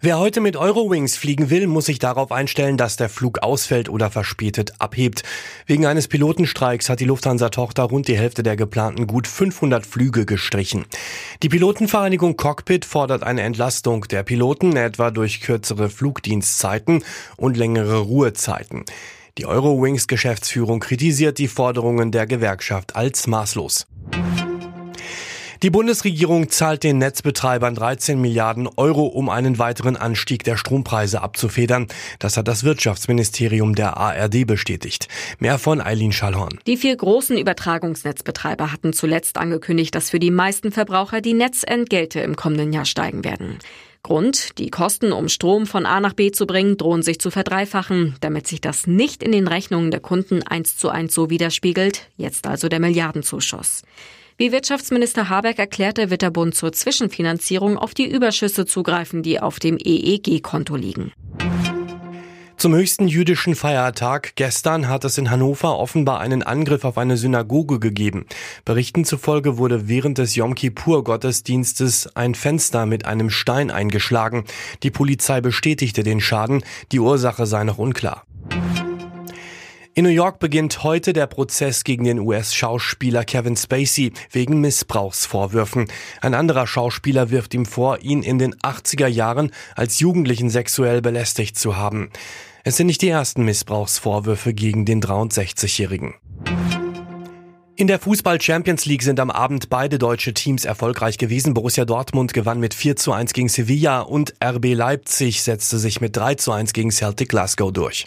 Wer heute mit Eurowings fliegen will, muss sich darauf einstellen, dass der Flug ausfällt oder verspätet abhebt. Wegen eines Pilotenstreiks hat die Lufthansa-Tochter rund die Hälfte der geplanten gut 500 Flüge gestrichen. Die Pilotenvereinigung Cockpit fordert eine Entlastung der Piloten, etwa durch kürzere Flugdienstzeiten und längere Ruhezeiten. Die Eurowings Geschäftsführung kritisiert die Forderungen der Gewerkschaft als maßlos. Die Bundesregierung zahlt den Netzbetreibern 13 Milliarden Euro, um einen weiteren Anstieg der Strompreise abzufedern. Das hat das Wirtschaftsministerium der ARD bestätigt. Mehr von Eileen Schallhorn. Die vier großen Übertragungsnetzbetreiber hatten zuletzt angekündigt, dass für die meisten Verbraucher die Netzentgelte im kommenden Jahr steigen werden. Grund, die Kosten, um Strom von A nach B zu bringen, drohen sich zu verdreifachen. Damit sich das nicht in den Rechnungen der Kunden eins zu eins so widerspiegelt, jetzt also der Milliardenzuschuss. Wie Wirtschaftsminister Habeck erklärte, wird der Bund zur Zwischenfinanzierung auf die Überschüsse zugreifen, die auf dem EEG-Konto liegen. Zum höchsten jüdischen Feiertag gestern hat es in Hannover offenbar einen Angriff auf eine Synagoge gegeben. Berichten zufolge wurde während des Yom Kippur Gottesdienstes ein Fenster mit einem Stein eingeschlagen. Die Polizei bestätigte den Schaden, die Ursache sei noch unklar. In New York beginnt heute der Prozess gegen den US-Schauspieler Kevin Spacey wegen Missbrauchsvorwürfen. Ein anderer Schauspieler wirft ihm vor, ihn in den 80er Jahren als Jugendlichen sexuell belästigt zu haben. Es sind nicht die ersten Missbrauchsvorwürfe gegen den 63-Jährigen. In der Fußball Champions League sind am Abend beide deutsche Teams erfolgreich gewesen. Borussia Dortmund gewann mit 4 zu 1 gegen Sevilla und RB Leipzig setzte sich mit 3 zu 1 gegen Celtic Glasgow durch.